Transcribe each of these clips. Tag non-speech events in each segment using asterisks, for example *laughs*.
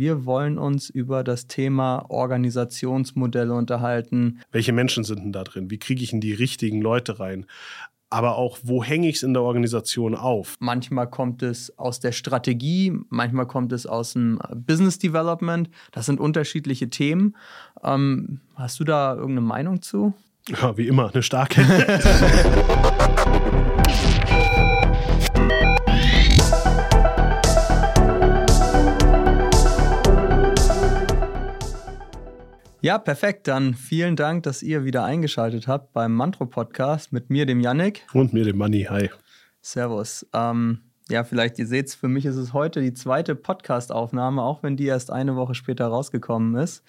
Wir wollen uns über das Thema Organisationsmodelle unterhalten. Welche Menschen sind denn da drin? Wie kriege ich in die richtigen Leute rein? aber auch, wo hänge ich es in der Organisation auf? Manchmal kommt es aus der Strategie, manchmal kommt es aus dem Business Development. Das sind unterschiedliche Themen. Ähm, hast du da irgendeine Meinung zu? Ja, wie immer, eine starke. *laughs* Ja, perfekt. Dann vielen Dank, dass ihr wieder eingeschaltet habt beim Mantro-Podcast mit mir, dem Yannick. Und mir, dem Manni. Hi. Servus. Ähm, ja, vielleicht ihr seht es, für mich ist es heute die zweite Podcast-Aufnahme, auch wenn die erst eine Woche später rausgekommen ist.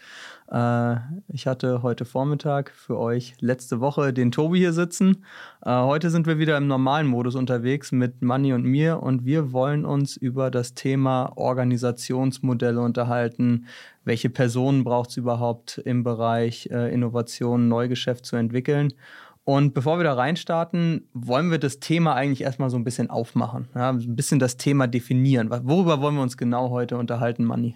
Äh, ich hatte heute Vormittag für euch letzte Woche den Tobi hier sitzen. Äh, heute sind wir wieder im normalen Modus unterwegs mit Manni und mir und wir wollen uns über das Thema Organisationsmodelle unterhalten. Welche Personen braucht es überhaupt im Bereich äh, Innovation, Neugeschäft zu entwickeln? Und bevor wir da reinstarten, wollen wir das Thema eigentlich erstmal so ein bisschen aufmachen. Ja, ein bisschen das Thema definieren. Worüber wollen wir uns genau heute unterhalten, Manni?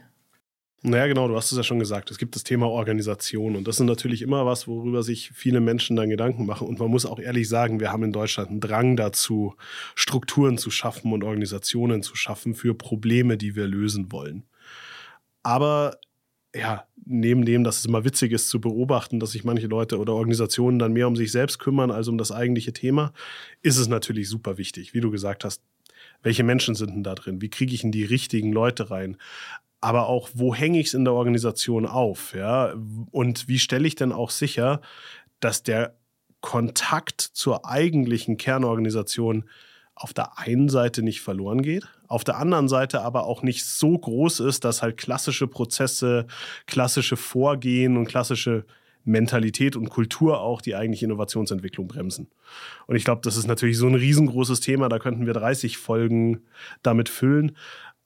Naja, genau, du hast es ja schon gesagt. Es gibt das Thema Organisation und das ist natürlich immer was, worüber sich viele Menschen dann Gedanken machen. Und man muss auch ehrlich sagen, wir haben in Deutschland einen Drang dazu, Strukturen zu schaffen und Organisationen zu schaffen für Probleme, die wir lösen wollen. Aber ja, neben dem, dass es immer witzig ist zu beobachten, dass sich manche Leute oder Organisationen dann mehr um sich selbst kümmern als um das eigentliche Thema, ist es natürlich super wichtig, wie du gesagt hast. Welche Menschen sind denn da drin? Wie kriege ich in die richtigen Leute rein? Aber auch, wo hänge ich es in der Organisation auf? Ja? Und wie stelle ich denn auch sicher, dass der Kontakt zur eigentlichen Kernorganisation auf der einen Seite nicht verloren geht, auf der anderen Seite aber auch nicht so groß ist, dass halt klassische Prozesse, klassische Vorgehen und klassische Mentalität und Kultur auch die eigentliche Innovationsentwicklung bremsen. Und ich glaube, das ist natürlich so ein riesengroßes Thema, da könnten wir 30 Folgen damit füllen.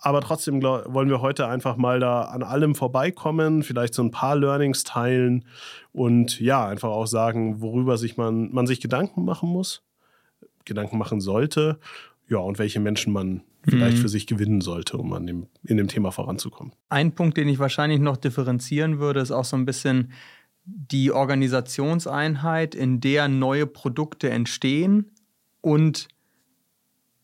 Aber trotzdem glaub, wollen wir heute einfach mal da an allem vorbeikommen, vielleicht so ein paar Learnings teilen und ja, einfach auch sagen, worüber sich man, man sich Gedanken machen muss Gedanken machen sollte. Ja, und welche Menschen man vielleicht mhm. für sich gewinnen sollte, um an dem, in dem Thema voranzukommen. Ein Punkt, den ich wahrscheinlich noch differenzieren würde, ist auch so ein bisschen die Organisationseinheit, in der neue Produkte entstehen und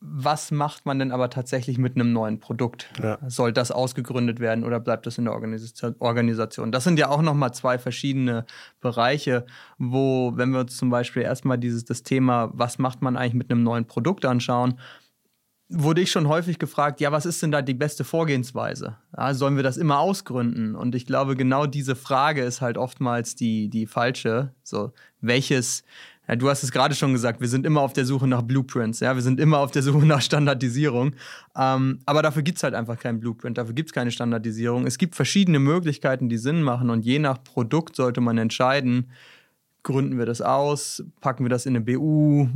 was macht man denn aber tatsächlich mit einem neuen Produkt? Ja. Soll das ausgegründet werden oder bleibt das in der Organisation? Das sind ja auch nochmal zwei verschiedene Bereiche, wo, wenn wir uns zum Beispiel erstmal dieses das Thema, was macht man eigentlich mit einem neuen Produkt anschauen, wurde ich schon häufig gefragt, ja, was ist denn da die beste Vorgehensweise? Ja, sollen wir das immer ausgründen? Und ich glaube, genau diese Frage ist halt oftmals die, die falsche. So, welches, ja, du hast es gerade schon gesagt, wir sind immer auf der Suche nach Blueprints, ja, wir sind immer auf der Suche *laughs* nach Standardisierung. Ähm, aber dafür gibt es halt einfach keinen Blueprint, dafür gibt es keine Standardisierung. Es gibt verschiedene Möglichkeiten, die Sinn machen und je nach Produkt sollte man entscheiden, gründen wir das aus, packen wir das in eine BU.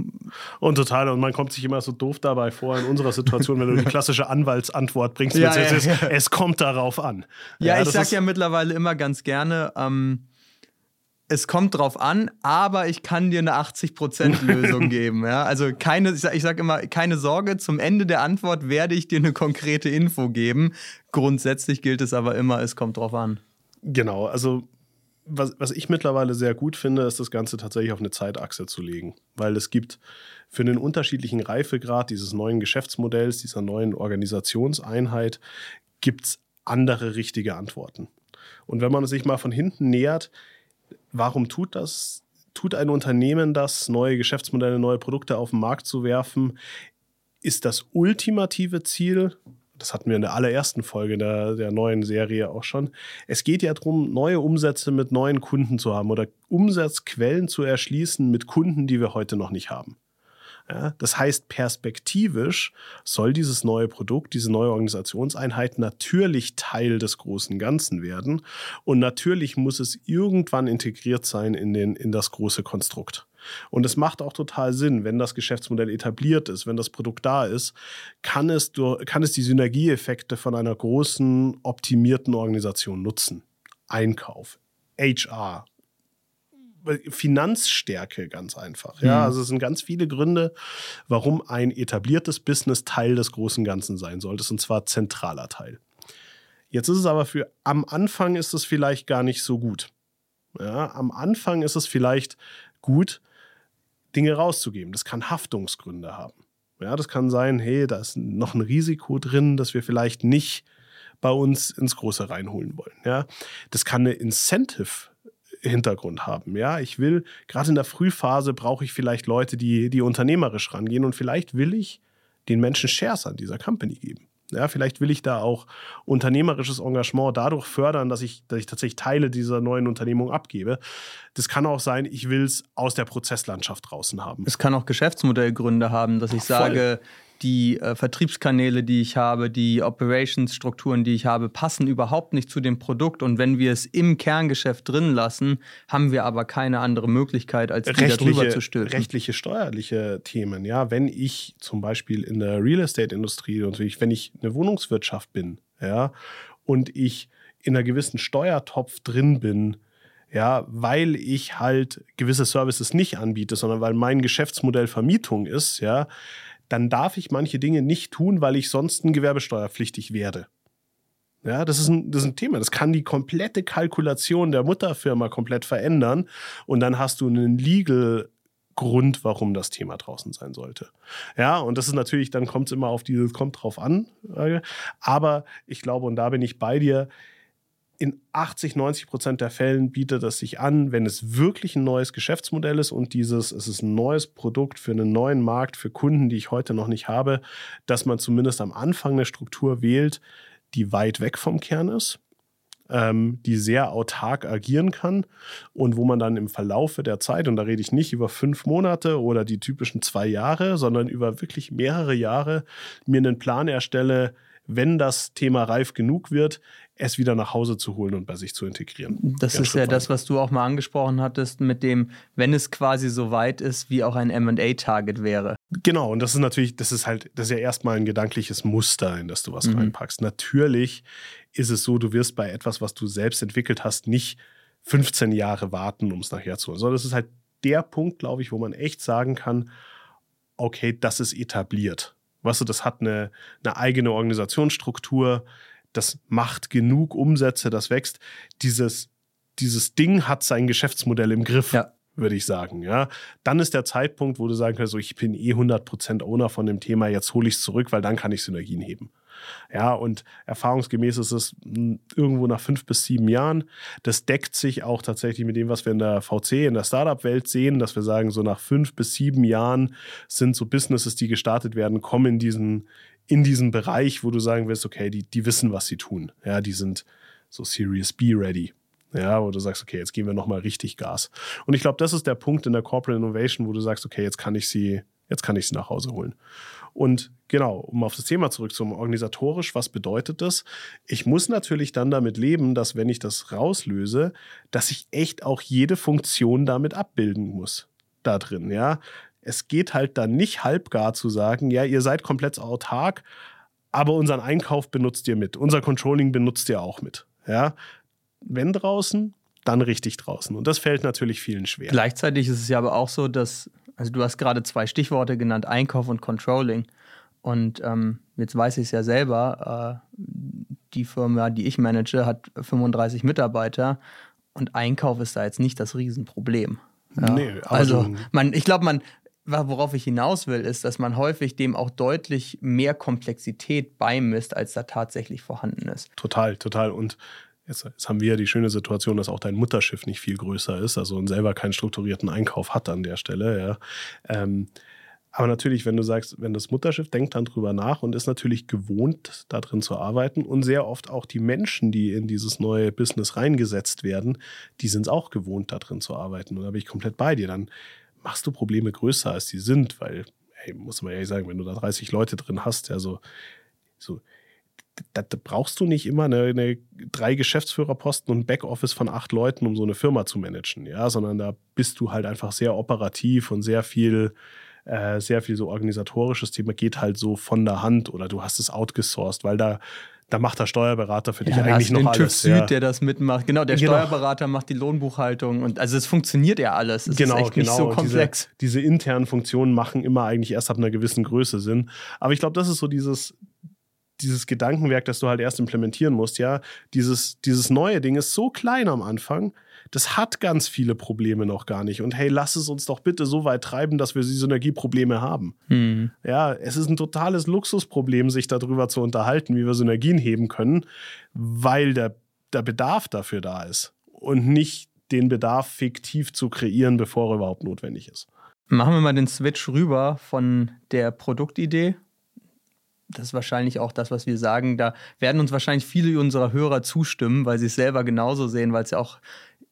Und total, und man kommt sich immer so doof dabei vor in unserer Situation, wenn du die *laughs* klassische Anwaltsantwort bringst. Ja, ja, ja. Es kommt darauf an. Ja, ich sag ja mittlerweile immer ganz gerne, ähm, es kommt drauf an, aber ich kann dir eine 80%-Lösung *laughs* geben. Ja? Also keine, ich sage sag immer, keine Sorge, zum Ende der Antwort werde ich dir eine konkrete Info geben. Grundsätzlich gilt es aber immer, es kommt drauf an. Genau, also was, was ich mittlerweile sehr gut finde, ist das Ganze tatsächlich auf eine Zeitachse zu legen. Weil es gibt für den unterschiedlichen Reifegrad dieses neuen Geschäftsmodells, dieser neuen Organisationseinheit, gibt es andere richtige Antworten. Und wenn man sich mal von hinten nähert, warum tut das? Tut ein Unternehmen das, neue Geschäftsmodelle, neue Produkte auf den Markt zu werfen? Ist das ultimative Ziel, das hatten wir in der allerersten Folge der, der neuen Serie auch schon. Es geht ja darum, neue Umsätze mit neuen Kunden zu haben oder Umsatzquellen zu erschließen mit Kunden, die wir heute noch nicht haben. Ja, das heißt, perspektivisch soll dieses neue Produkt, diese neue Organisationseinheit natürlich Teil des großen Ganzen werden. Und natürlich muss es irgendwann integriert sein in, den, in das große Konstrukt. Und es macht auch total Sinn, wenn das Geschäftsmodell etabliert ist, wenn das Produkt da ist, kann es, kann es die Synergieeffekte von einer großen, optimierten Organisation nutzen. Einkauf, HR, Finanzstärke ganz einfach. Ja, mhm. also es sind ganz viele Gründe, warum ein etabliertes Business Teil des großen Ganzen sein sollte, und zwar zentraler Teil. Jetzt ist es aber für am Anfang ist es vielleicht gar nicht so gut. Ja, am Anfang ist es vielleicht gut, Dinge rauszugeben. Das kann Haftungsgründe haben. Ja, das kann sein, hey, da ist noch ein Risiko drin, dass wir vielleicht nicht bei uns ins Große reinholen wollen. Ja, das kann eine Incentive Hintergrund haben. Ja, ich will, gerade in der Frühphase brauche ich vielleicht Leute, die, die unternehmerisch rangehen und vielleicht will ich den Menschen Shares an dieser Company geben. Ja, vielleicht will ich da auch unternehmerisches Engagement dadurch fördern, dass ich, dass ich tatsächlich Teile dieser neuen Unternehmung abgebe. Das kann auch sein, ich will es aus der Prozesslandschaft draußen haben. Es kann auch Geschäftsmodellgründe haben, dass ich Voll. sage, die äh, Vertriebskanäle, die ich habe, die Operations-Strukturen, die ich habe, passen überhaupt nicht zu dem Produkt. Und wenn wir es im Kerngeschäft drin lassen, haben wir aber keine andere Möglichkeit, als die darüber zu stülpen. Rechtliche, steuerliche Themen. Ja, wenn ich zum Beispiel in der Real Estate-Industrie und wenn ich eine Wohnungswirtschaft bin, ja, und ich in einer gewissen Steuertopf drin bin, ja, weil ich halt gewisse Services nicht anbiete, sondern weil mein Geschäftsmodell Vermietung ist, ja, dann darf ich manche Dinge nicht tun, weil ich sonst ein gewerbesteuerpflichtig werde. Ja, das ist, ein, das ist ein Thema. Das kann die komplette Kalkulation der Mutterfirma komplett verändern. Und dann hast du einen Legal Grund, warum das Thema draußen sein sollte. Ja, und das ist natürlich, dann kommt es immer auf dieses, kommt drauf an. Aber ich glaube, und da bin ich bei dir, in 80, 90 Prozent der Fällen bietet es sich an, wenn es wirklich ein neues Geschäftsmodell ist und dieses, es ist ein neues Produkt für einen neuen Markt, für Kunden, die ich heute noch nicht habe, dass man zumindest am Anfang eine Struktur wählt, die weit weg vom Kern ist, ähm, die sehr autark agieren kann und wo man dann im Verlaufe der Zeit, und da rede ich nicht über fünf Monate oder die typischen zwei Jahre, sondern über wirklich mehrere Jahre, mir einen Plan erstelle, wenn das Thema reif genug wird, es wieder nach Hause zu holen und bei sich zu integrieren. Das ist ja das, was du auch mal angesprochen hattest, mit dem, wenn es quasi so weit ist, wie auch ein MA-Target wäre. Genau, und das ist natürlich, das ist halt, das ist ja erstmal ein gedankliches Muster, in das du was mhm. reinpackst. Natürlich ist es so, du wirst bei etwas, was du selbst entwickelt hast, nicht 15 Jahre warten, um es nachher zu holen, sondern das ist halt der Punkt, glaube ich, wo man echt sagen kann, okay, das ist etabliert. Weißt du, das hat eine, eine eigene Organisationsstruktur, das macht genug Umsätze, das wächst. Dieses, dieses Ding hat sein Geschäftsmodell im Griff. Ja würde ich sagen. Ja, dann ist der Zeitpunkt, wo du sagen kannst, so, ich bin eh 100% Owner von dem Thema, jetzt hole ich es zurück, weil dann kann ich Synergien heben. Ja, und erfahrungsgemäß ist es irgendwo nach fünf bis sieben Jahren. Das deckt sich auch tatsächlich mit dem, was wir in der VC, in der Startup-Welt sehen, dass wir sagen, so nach fünf bis sieben Jahren sind so Businesses, die gestartet werden, kommen in diesen, in diesen Bereich, wo du sagen wirst, okay, die, die wissen, was sie tun. Ja, die sind so Series B ready. Ja, wo du sagst, okay, jetzt geben wir nochmal richtig Gas. Und ich glaube, das ist der Punkt in der Corporate Innovation, wo du sagst, okay, jetzt kann ich sie, jetzt kann ich sie nach Hause holen. Und genau, um auf das Thema zurückzukommen, organisatorisch, was bedeutet das? Ich muss natürlich dann damit leben, dass wenn ich das rauslöse, dass ich echt auch jede Funktion damit abbilden muss. Da drin, ja. Es geht halt dann nicht halbgar zu sagen, ja, ihr seid komplett autark, aber unseren Einkauf benutzt ihr mit, unser Controlling benutzt ihr auch mit. Ja, wenn draußen, dann richtig draußen. Und das fällt natürlich vielen schwer. Gleichzeitig ist es ja aber auch so, dass, also du hast gerade zwei Stichworte genannt, Einkauf und Controlling. Und ähm, jetzt weiß ich es ja selber, äh, die Firma, die ich manage, hat 35 Mitarbeiter und Einkauf ist da jetzt nicht das Riesenproblem. Ja. Nee, also man, ich glaube, man, worauf ich hinaus will, ist, dass man häufig dem auch deutlich mehr Komplexität beimisst, als da tatsächlich vorhanden ist. Total, total. Und Jetzt, jetzt, haben wir ja die schöne Situation, dass auch dein Mutterschiff nicht viel größer ist, also und selber keinen strukturierten Einkauf hat an der Stelle. Ja. Ähm, aber natürlich, wenn du sagst, wenn das Mutterschiff denkt dann drüber nach und ist natürlich gewohnt, da drin zu arbeiten und sehr oft auch die Menschen, die in dieses neue Business reingesetzt werden, die sind es auch gewohnt, da drin zu arbeiten. Und da bin ich komplett bei dir. Dann machst du Probleme größer, als die sind, weil, hey, muss man ehrlich sagen, wenn du da 30 Leute drin hast, ja, so, so da, brauchst du nicht immer eine, eine, drei Geschäftsführerposten und ein Backoffice von acht Leuten, um so eine Firma zu managen, ja, sondern da bist du halt einfach sehr operativ und sehr viel, äh, sehr viel so organisatorisches Thema geht halt so von der Hand oder du hast es outgesourced, weil da da macht der Steuerberater für dich ja, eigentlich noch den alles. TÜV Süd, ja. der das mitmacht. Genau, der genau. Steuerberater macht die Lohnbuchhaltung und also es funktioniert ja alles. Es genau, ist echt genau. nicht so komplex. Diese, diese, internen Funktionen machen immer eigentlich erst ab einer gewissen Größe Sinn. Aber ich glaube, das ist so dieses dieses Gedankenwerk, das du halt erst implementieren musst, ja, dieses, dieses neue Ding ist so klein am Anfang, das hat ganz viele Probleme noch gar nicht. Und hey, lass es uns doch bitte so weit treiben, dass wir Synergieprobleme haben. Mhm. Ja, es ist ein totales Luxusproblem, sich darüber zu unterhalten, wie wir Synergien heben können, weil der, der Bedarf dafür da ist. Und nicht den Bedarf fiktiv zu kreieren, bevor er überhaupt notwendig ist. Machen wir mal den Switch rüber von der Produktidee das ist wahrscheinlich auch das, was wir sagen. Da werden uns wahrscheinlich viele unserer Hörer zustimmen, weil sie es selber genauso sehen, weil es ja auch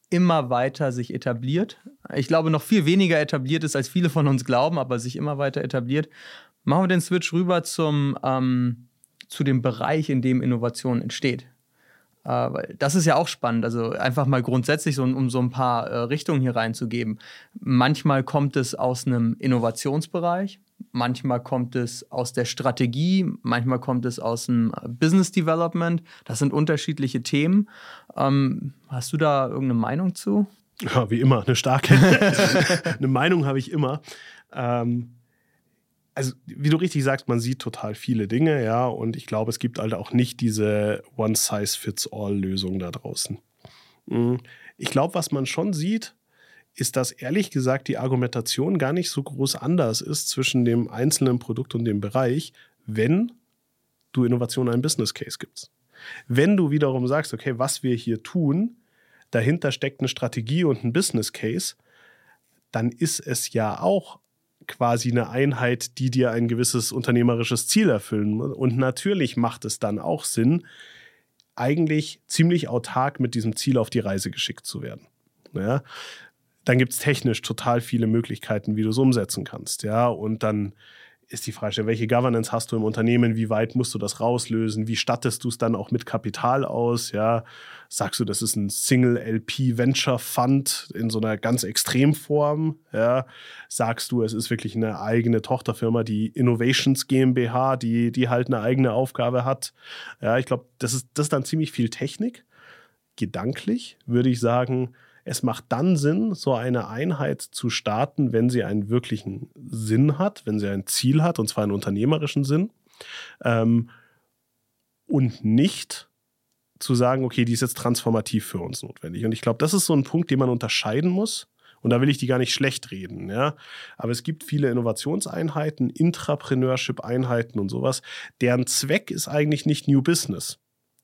immer weiter sich etabliert. Ich glaube, noch viel weniger etabliert ist, als viele von uns glauben, aber sich immer weiter etabliert. Machen wir den Switch rüber zum, ähm, zu dem Bereich, in dem Innovation entsteht. Äh, das ist ja auch spannend. Also einfach mal grundsätzlich, so, um so ein paar äh, Richtungen hier reinzugeben. Manchmal kommt es aus einem Innovationsbereich, manchmal kommt es aus der Strategie, manchmal kommt es aus dem Business Development. Das sind unterschiedliche Themen. Ähm, hast du da irgendeine Meinung zu? Ja, wie immer, eine starke. *laughs* eine Meinung habe ich immer. Ähm, also, wie du richtig sagst, man sieht total viele Dinge, ja, und ich glaube, es gibt halt auch nicht diese One-Size-Fits-All-Lösung da draußen. Mhm. Ich glaube, was man schon sieht, ist, dass ehrlich gesagt die Argumentation gar nicht so groß anders ist zwischen dem einzelnen Produkt und dem Bereich, wenn du Innovation einen Business Case gibst. Wenn du wiederum sagst, okay, was wir hier tun, dahinter steckt eine Strategie und ein Business Case, dann ist es ja auch quasi eine Einheit, die dir ein gewisses unternehmerisches Ziel erfüllen muss. Und natürlich macht es dann auch Sinn, eigentlich ziemlich autark mit diesem Ziel auf die Reise geschickt zu werden. Ja? Dann gibt es technisch total viele Möglichkeiten, wie du es umsetzen kannst. Ja, und dann ist die Frage, welche Governance hast du im Unternehmen? Wie weit musst du das rauslösen? Wie stattest du es dann auch mit Kapital aus? Ja, sagst du, das ist ein Single LP Venture Fund in so einer ganz Extremform? Ja, sagst du, es ist wirklich eine eigene Tochterfirma, die Innovations GmbH, die, die halt eine eigene Aufgabe hat? Ja, ich glaube, das ist, das ist dann ziemlich viel Technik. Gedanklich würde ich sagen, es macht dann Sinn, so eine Einheit zu starten, wenn sie einen wirklichen Sinn hat, wenn sie ein Ziel hat, und zwar einen unternehmerischen Sinn. Ähm, und nicht zu sagen, okay, die ist jetzt transformativ für uns notwendig. Und ich glaube, das ist so ein Punkt, den man unterscheiden muss. Und da will ich die gar nicht schlecht reden, ja. Aber es gibt viele Innovationseinheiten, Intrapreneurship-Einheiten und sowas, deren Zweck ist eigentlich nicht New Business.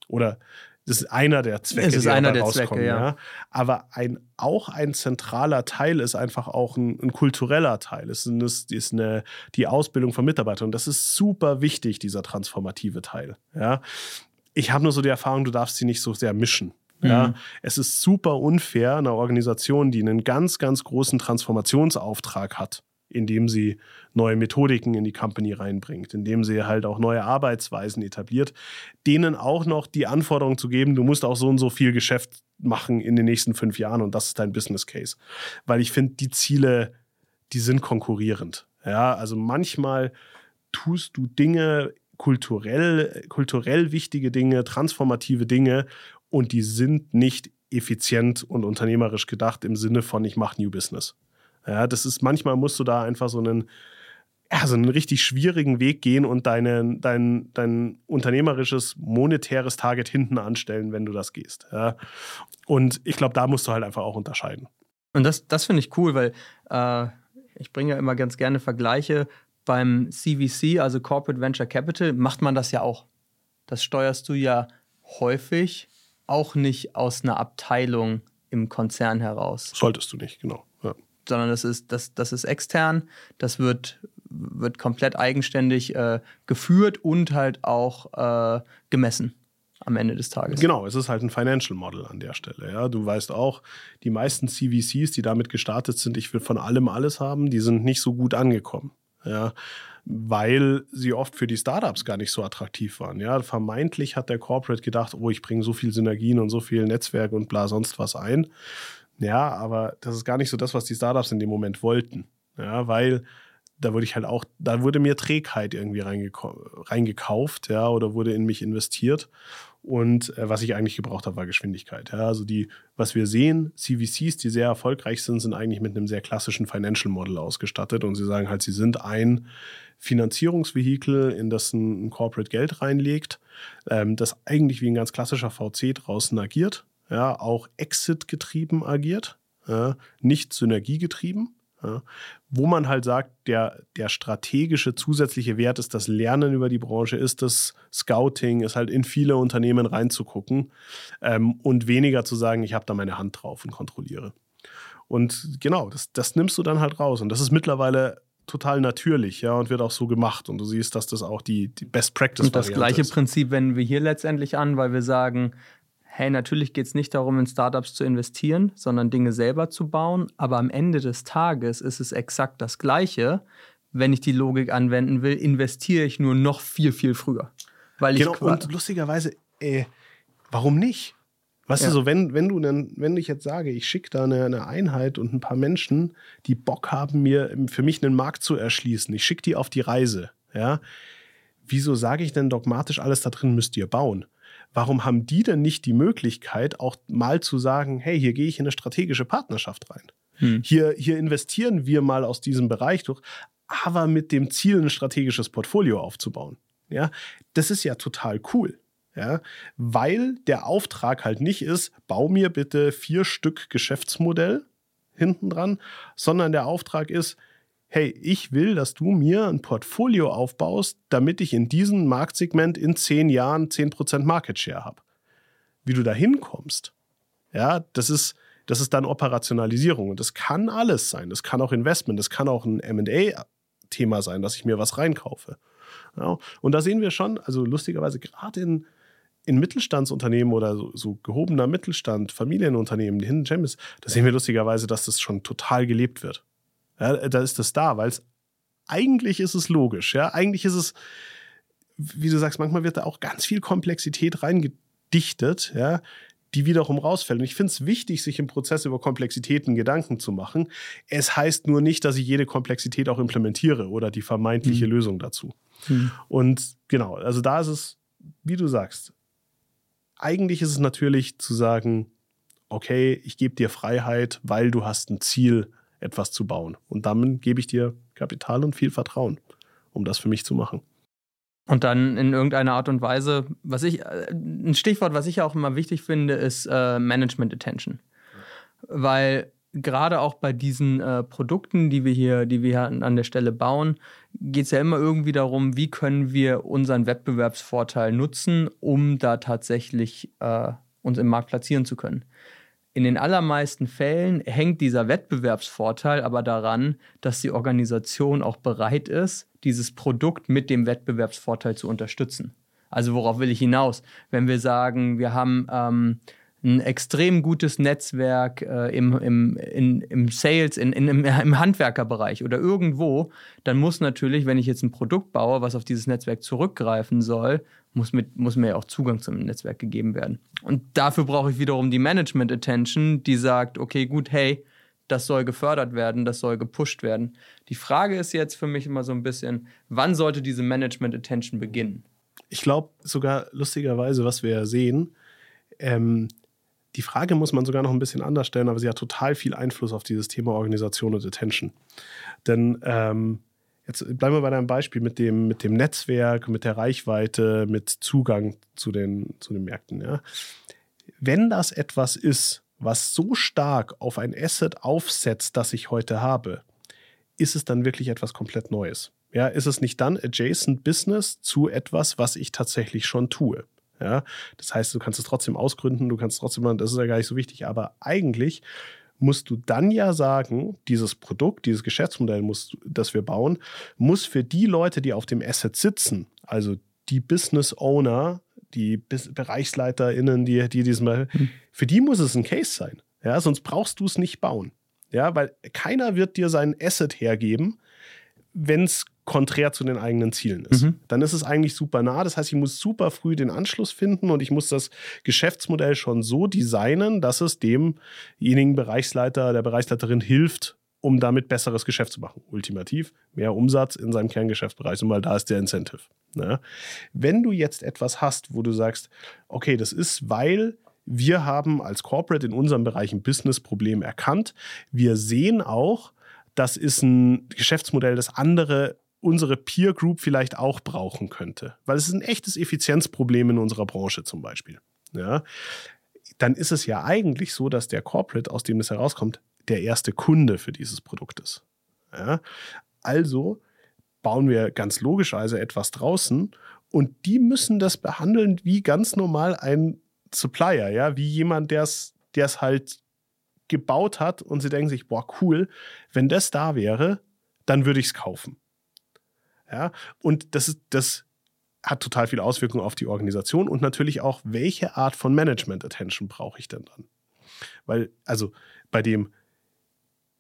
Oder das ist einer der Zwecke, es ist die einer der Zwecke, ja. ja. Aber ein, auch ein zentraler Teil ist einfach auch ein, ein kultureller Teil. Es ist, ist eine, die Ausbildung von Mitarbeitern. Und das ist super wichtig, dieser transformative Teil. Ja. Ich habe nur so die Erfahrung, du darfst sie nicht so sehr mischen. Ja, mhm. es ist super unfair, einer Organisation, die einen ganz, ganz großen Transformationsauftrag hat, indem sie neue Methodiken in die Company reinbringt, indem sie halt auch neue Arbeitsweisen etabliert, denen auch noch die Anforderung zu geben, du musst auch so und so viel Geschäft machen in den nächsten fünf Jahren und das ist dein Business Case. Weil ich finde, die Ziele, die sind konkurrierend. Ja, also manchmal tust du Dinge kulturell, kulturell wichtige Dinge, transformative Dinge und die sind nicht effizient und unternehmerisch gedacht im Sinne von ich mache New Business. Ja, das ist manchmal musst du da einfach so einen ja, so einen richtig schwierigen Weg gehen und deine, dein, dein unternehmerisches, monetäres Target hinten anstellen, wenn du das gehst. Ja. Und ich glaube, da musst du halt einfach auch unterscheiden. Und das, das finde ich cool, weil äh, ich bringe ja immer ganz gerne Vergleiche. Beim CVC, also Corporate Venture Capital, macht man das ja auch. Das steuerst du ja häufig auch nicht aus einer Abteilung im Konzern heraus. Solltest du nicht, genau. Ja sondern das ist, das, das ist extern, das wird, wird komplett eigenständig äh, geführt und halt auch äh, gemessen am Ende des Tages. Genau, es ist halt ein Financial Model an der Stelle. Ja. Du weißt auch, die meisten CVCs, die damit gestartet sind, ich will von allem alles haben, die sind nicht so gut angekommen. Ja, weil sie oft für die Startups gar nicht so attraktiv waren. Ja, vermeintlich hat der Corporate gedacht, oh, ich bringe so viel Synergien und so viel Netzwerk und bla sonst was ein. Ja, aber das ist gar nicht so das, was die Startups in dem Moment wollten. Ja, weil da wurde ich halt auch, da wurde mir Trägheit irgendwie reingekauft, ja, oder wurde in mich investiert. Und äh, was ich eigentlich gebraucht habe, war Geschwindigkeit. Ja. Also die, was wir sehen, CVCs, die sehr erfolgreich sind, sind eigentlich mit einem sehr klassischen Financial Model ausgestattet. Und sie sagen halt, sie sind ein Finanzierungsvehikel, in das ein, Corporate Geld reinlegt, ähm, das eigentlich wie ein ganz klassischer VC draußen agiert, ja, auch Exit getrieben agiert, ja, nicht synergiegetrieben. Ja, wo man halt sagt, der, der strategische zusätzliche Wert ist das Lernen über die Branche, ist das Scouting, ist halt in viele Unternehmen reinzugucken ähm, und weniger zu sagen, ich habe da meine Hand drauf und kontrolliere. Und genau, das, das nimmst du dann halt raus. Und das ist mittlerweile total natürlich, ja, und wird auch so gemacht. Und du siehst, dass das auch die, die Best Practice ist. Und das gleiche ist. Prinzip wenden wir hier letztendlich an, weil wir sagen, hey, natürlich geht es nicht darum, in Startups zu investieren, sondern Dinge selber zu bauen. Aber am Ende des Tages ist es exakt das Gleiche. Wenn ich die Logik anwenden will, investiere ich nur noch viel, viel früher. Weil genau, und lustigerweise, äh, warum nicht? Weißt ja. du, so, wenn, wenn du dann, wenn ich jetzt sage, ich schicke da eine, eine, Einheit und ein paar Menschen, die Bock haben, mir für mich einen Markt zu erschließen, ich schicke die auf die Reise, ja, wieso sage ich denn dogmatisch, alles da drin müsst ihr bauen? Warum haben die denn nicht die Möglichkeit, auch mal zu sagen, hey, hier gehe ich in eine strategische Partnerschaft rein. Hm. Hier, hier investieren wir mal aus diesem Bereich durch, aber mit dem Ziel, ein strategisches Portfolio aufzubauen. Ja, das ist ja total cool. Ja, weil der Auftrag halt nicht ist, bau mir bitte vier Stück Geschäftsmodell hinten dran, sondern der Auftrag ist, hey, ich will, dass du mir ein Portfolio aufbaust, damit ich in diesem Marktsegment in zehn Jahren 10% Market Share habe. Wie du da hinkommst, ja, das ist, das ist dann Operationalisierung. Und das kann alles sein. Das kann auch Investment, das kann auch ein MA-Thema sein, dass ich mir was reinkaufe. Ja, und da sehen wir schon, also lustigerweise gerade in, in Mittelstandsunternehmen oder so, so, gehobener Mittelstand, Familienunternehmen, die Hidden Gems, da sehen wir lustigerweise, dass das schon total gelebt wird. Ja, da ist das da, weil es eigentlich ist es logisch. Ja, eigentlich ist es, wie du sagst, manchmal wird da auch ganz viel Komplexität reingedichtet, ja, die wiederum rausfällt. Und ich finde es wichtig, sich im Prozess über Komplexitäten Gedanken zu machen. Es heißt nur nicht, dass ich jede Komplexität auch implementiere oder die vermeintliche mhm. Lösung dazu. Mhm. Und genau, also da ist es, wie du sagst, eigentlich ist es natürlich zu sagen, okay, ich gebe dir Freiheit, weil du hast ein Ziel etwas zu bauen. Und damit gebe ich dir Kapital und viel Vertrauen, um das für mich zu machen. Und dann in irgendeiner Art und Weise, was ich, äh, ein Stichwort, was ich auch immer wichtig finde, ist äh, Management Attention. Weil gerade auch bei diesen äh, Produkten, die wir hier, die wir an der Stelle bauen, geht es ja immer irgendwie darum, wie können wir unseren Wettbewerbsvorteil nutzen, um da tatsächlich äh, uns im Markt platzieren zu können. In den allermeisten Fällen hängt dieser Wettbewerbsvorteil aber daran, dass die Organisation auch bereit ist, dieses Produkt mit dem Wettbewerbsvorteil zu unterstützen. Also worauf will ich hinaus? Wenn wir sagen, wir haben ähm, ein extrem gutes Netzwerk äh, im, im, in, im Sales, in, in, im, *laughs* im Handwerkerbereich oder irgendwo, dann muss natürlich, wenn ich jetzt ein Produkt baue, was auf dieses Netzwerk zurückgreifen soll, muss, mit, muss mir ja auch Zugang zum Netzwerk gegeben werden. Und dafür brauche ich wiederum die Management Attention, die sagt, okay, gut, hey, das soll gefördert werden, das soll gepusht werden. Die Frage ist jetzt für mich immer so ein bisschen, wann sollte diese Management Attention beginnen? Ich glaube sogar lustigerweise, was wir ja sehen, ähm, die Frage muss man sogar noch ein bisschen anders stellen, aber sie hat total viel Einfluss auf dieses Thema Organisation und Attention. Denn ähm, Jetzt bleiben wir bei deinem Beispiel mit dem, mit dem Netzwerk, mit der Reichweite, mit Zugang zu den, zu den Märkten. Ja. Wenn das etwas ist, was so stark auf ein Asset aufsetzt, das ich heute habe, ist es dann wirklich etwas komplett Neues? Ja, ist es nicht dann adjacent Business zu etwas, was ich tatsächlich schon tue? Ja, das heißt, du kannst es trotzdem ausgründen, du kannst trotzdem, das ist ja gar nicht so wichtig, aber eigentlich musst du dann ja sagen, dieses Produkt, dieses Geschäftsmodell, muss, das wir bauen, muss für die Leute, die auf dem Asset sitzen, also die Business Owner, die BereichsleiterInnen, die, die diesen, mhm. für die muss es ein Case sein. Ja, sonst brauchst du es nicht bauen. Ja, weil keiner wird dir sein Asset hergeben, wenn es konträr zu den eigenen Zielen ist. Mhm. Dann ist es eigentlich super nah. Das heißt, ich muss super früh den Anschluss finden und ich muss das Geschäftsmodell schon so designen, dass es demjenigen Bereichsleiter, der Bereichsleiterin hilft, um damit besseres Geschäft zu machen. Ultimativ mehr Umsatz in seinem Kerngeschäftsbereich, und weil da ist der Incentive. Ne? Wenn du jetzt etwas hast, wo du sagst, okay, das ist, weil wir haben als Corporate in unserem Bereich ein Business-Problem erkannt. Wir sehen auch, das ist ein Geschäftsmodell, das andere unsere Peer Group vielleicht auch brauchen könnte. Weil es ist ein echtes Effizienzproblem in unserer Branche zum Beispiel. Ja, dann ist es ja eigentlich so, dass der Corporate, aus dem es herauskommt, der erste Kunde für dieses Produkt ist. Ja, also bauen wir ganz logischerweise etwas draußen und die müssen das behandeln wie ganz normal ein Supplier, ja, wie jemand, der es halt gebaut hat und sie denken sich, boah, cool, wenn das da wäre, dann würde ich es kaufen. Ja, und das ist, das hat total viel Auswirkungen auf die Organisation und natürlich auch, welche Art von Management Attention brauche ich denn dann? Weil, also bei dem,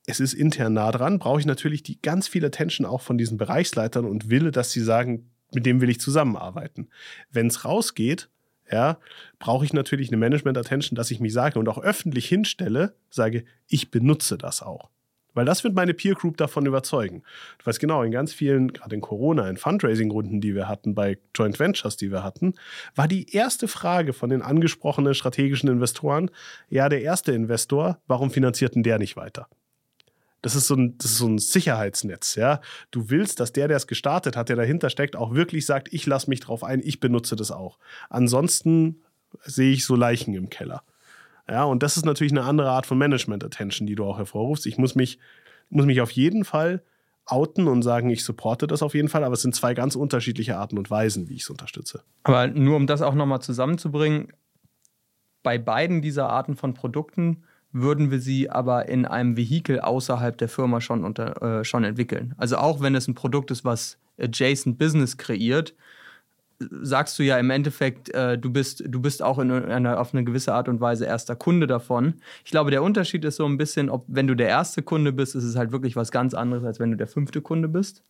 es ist intern nah dran, brauche ich natürlich die ganz viel Attention auch von diesen Bereichsleitern und will, dass sie sagen, mit dem will ich zusammenarbeiten. Wenn es rausgeht, ja, brauche ich natürlich eine Management Attention, dass ich mich sage und auch öffentlich hinstelle, sage, ich benutze das auch. Weil das wird meine Peer Group davon überzeugen. Du weißt genau, in ganz vielen, gerade in Corona, in Fundraising-Runden, die wir hatten, bei Joint Ventures, die wir hatten, war die erste Frage von den angesprochenen strategischen Investoren, ja, der erste Investor, warum finanziert denn der nicht weiter? Das ist, so ein, das ist so ein Sicherheitsnetz, ja. Du willst, dass der, der es gestartet hat, der dahinter steckt, auch wirklich sagt, ich lasse mich drauf ein, ich benutze das auch. Ansonsten sehe ich so Leichen im Keller. Ja, und das ist natürlich eine andere Art von Management-Attention, die du auch hervorrufst. Ich muss mich, muss mich auf jeden Fall outen und sagen, ich supporte das auf jeden Fall, aber es sind zwei ganz unterschiedliche Arten und Weisen, wie ich es unterstütze. Aber nur um das auch nochmal zusammenzubringen, bei beiden dieser Arten von Produkten würden wir sie aber in einem Vehikel außerhalb der Firma schon, unter, äh, schon entwickeln. Also auch wenn es ein Produkt ist, was Adjacent Business kreiert, sagst du ja im Endeffekt, äh, du, bist, du bist auch in einer, auf eine gewisse Art und Weise erster Kunde davon. Ich glaube, der Unterschied ist so ein bisschen, ob wenn du der erste Kunde bist, ist es halt wirklich was ganz anderes, als wenn du der fünfte Kunde bist.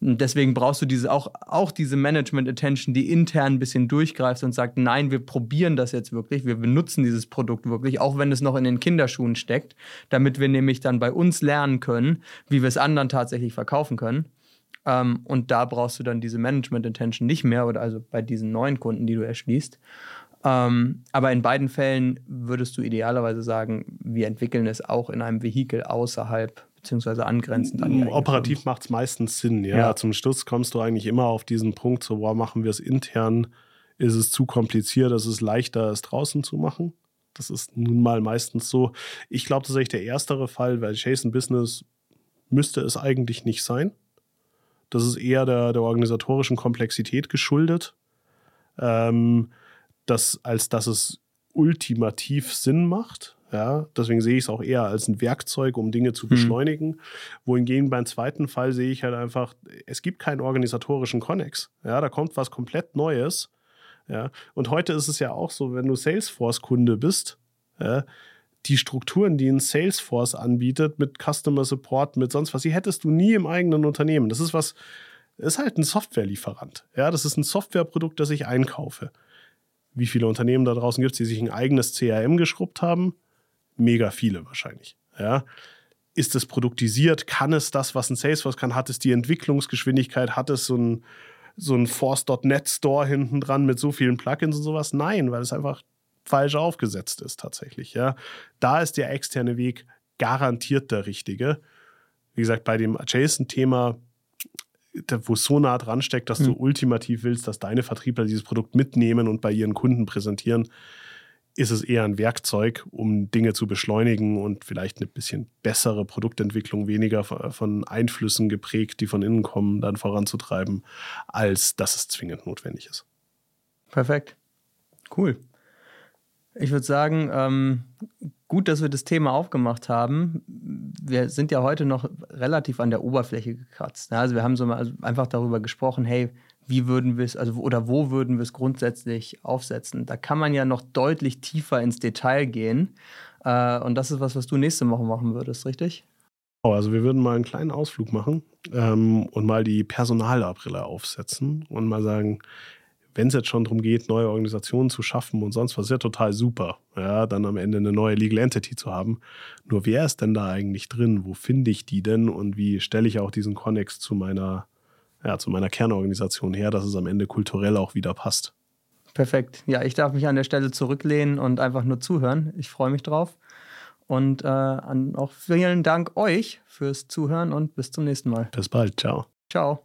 Und deswegen brauchst du diese, auch, auch diese Management-Attention, die intern ein bisschen durchgreift und sagt, nein, wir probieren das jetzt wirklich, wir benutzen dieses Produkt wirklich, auch wenn es noch in den Kinderschuhen steckt, damit wir nämlich dann bei uns lernen können, wie wir es anderen tatsächlich verkaufen können. Ähm, und da brauchst du dann diese Management-Intention nicht mehr, oder also bei diesen neuen Kunden, die du erschließt. Ähm, aber in beiden Fällen würdest du idealerweise sagen, wir entwickeln es auch in einem Vehikel außerhalb beziehungsweise angrenzend an die Operativ macht es meistens Sinn, ja. ja. Zum Schluss kommst du eigentlich immer auf diesen Punkt, so, boah, machen wir es intern, ist es zu kompliziert, ist es leichter, es draußen zu machen. Das ist nun mal meistens so. Ich glaube tatsächlich der erstere Fall, weil Jason Business müsste es eigentlich nicht sein. Das ist eher der, der organisatorischen Komplexität geschuldet, ähm, dass, als dass es ultimativ Sinn macht. Ja, deswegen sehe ich es auch eher als ein Werkzeug, um Dinge zu mhm. beschleunigen. Mhm. Wohingegen beim zweiten Fall sehe ich halt einfach, es gibt keinen organisatorischen Connex. Ja, da kommt was komplett Neues. Ja, und heute ist es ja auch so, wenn du Salesforce-Kunde bist, ja, die Strukturen, die ein Salesforce anbietet, mit Customer Support, mit sonst was, die hättest du nie im eigenen Unternehmen. Das ist was, ist halt ein Softwarelieferant. Ja, das ist ein Softwareprodukt, das ich einkaufe. Wie viele Unternehmen da draußen gibt es, die sich ein eigenes CRM geschrubbt haben? Mega viele wahrscheinlich. Ja. Ist es produktisiert? Kann es das, was ein Salesforce kann? Hat es die Entwicklungsgeschwindigkeit? Hat es so ein, so ein Force.net Store hinten dran mit so vielen Plugins und sowas? Nein, weil es einfach falsch aufgesetzt ist tatsächlich. Ja. Da ist der externe Weg garantiert der richtige. Wie gesagt, bei dem Adjacent-Thema, wo es so nah dran steckt, dass mhm. du ultimativ willst, dass deine Vertriebler dieses Produkt mitnehmen und bei ihren Kunden präsentieren, ist es eher ein Werkzeug, um Dinge zu beschleunigen und vielleicht eine bisschen bessere Produktentwicklung, weniger von Einflüssen geprägt, die von innen kommen, dann voranzutreiben, als dass es zwingend notwendig ist. Perfekt. Cool. Ich würde sagen, ähm, gut, dass wir das Thema aufgemacht haben. Wir sind ja heute noch relativ an der Oberfläche gekratzt. Also wir haben so mal einfach darüber gesprochen, hey, wie würden wir es, also oder wo würden wir es grundsätzlich aufsetzen? Da kann man ja noch deutlich tiefer ins Detail gehen. Äh, und das ist was, was du nächste Woche machen würdest, richtig? Also wir würden mal einen kleinen Ausflug machen ähm, und mal die Personalbrille aufsetzen und mal sagen, wenn es jetzt schon darum geht, neue Organisationen zu schaffen und sonst was, ist ja total super, ja, dann am Ende eine neue Legal Entity zu haben. Nur wer ist denn da eigentlich drin? Wo finde ich die denn? Und wie stelle ich auch diesen Konnex zu meiner, ja, zu meiner Kernorganisation her, dass es am Ende kulturell auch wieder passt? Perfekt. Ja, ich darf mich an der Stelle zurücklehnen und einfach nur zuhören. Ich freue mich drauf. Und äh, auch vielen Dank euch fürs Zuhören und bis zum nächsten Mal. Bis bald. Ciao. Ciao.